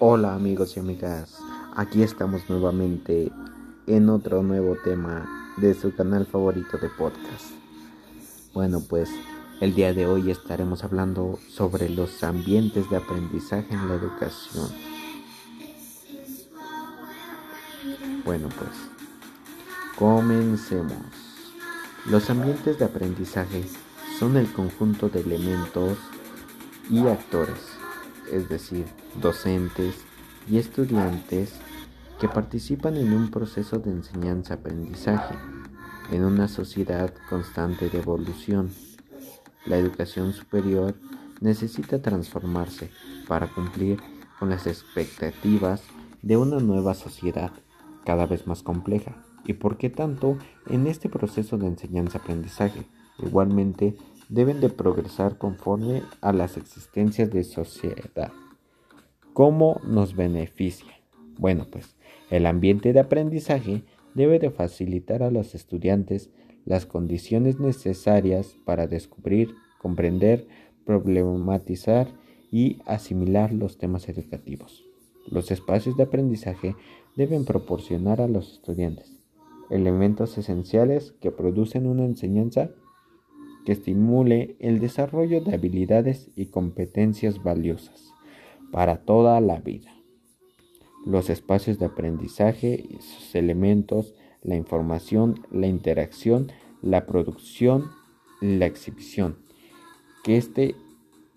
Hola amigos y amigas, aquí estamos nuevamente en otro nuevo tema de su canal favorito de podcast. Bueno, pues el día de hoy estaremos hablando sobre los ambientes de aprendizaje en la educación. Bueno, pues comencemos. Los ambientes de aprendizaje son el conjunto de elementos y actores es decir, docentes y estudiantes que participan en un proceso de enseñanza-aprendizaje en una sociedad constante de evolución. La educación superior necesita transformarse para cumplir con las expectativas de una nueva sociedad cada vez más compleja. ¿Y por qué tanto en este proceso de enseñanza-aprendizaje? Igualmente, deben de progresar conforme a las existencias de sociedad. ¿Cómo nos beneficia? Bueno, pues el ambiente de aprendizaje debe de facilitar a los estudiantes las condiciones necesarias para descubrir, comprender, problematizar y asimilar los temas educativos. Los espacios de aprendizaje deben proporcionar a los estudiantes elementos esenciales que producen una enseñanza que estimule el desarrollo de habilidades y competencias valiosas para toda la vida. Los espacios de aprendizaje sus elementos, la información, la interacción, la producción, la exhibición. Que este,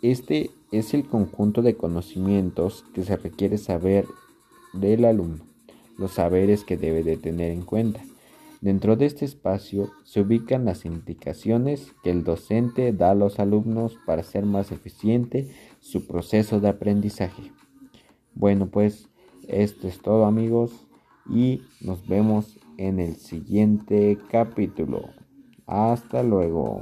este es el conjunto de conocimientos que se requiere saber del alumno, los saberes que debe de tener en cuenta Dentro de este espacio se ubican las indicaciones que el docente da a los alumnos para hacer más eficiente su proceso de aprendizaje. Bueno, pues esto es todo amigos y nos vemos en el siguiente capítulo. Hasta luego.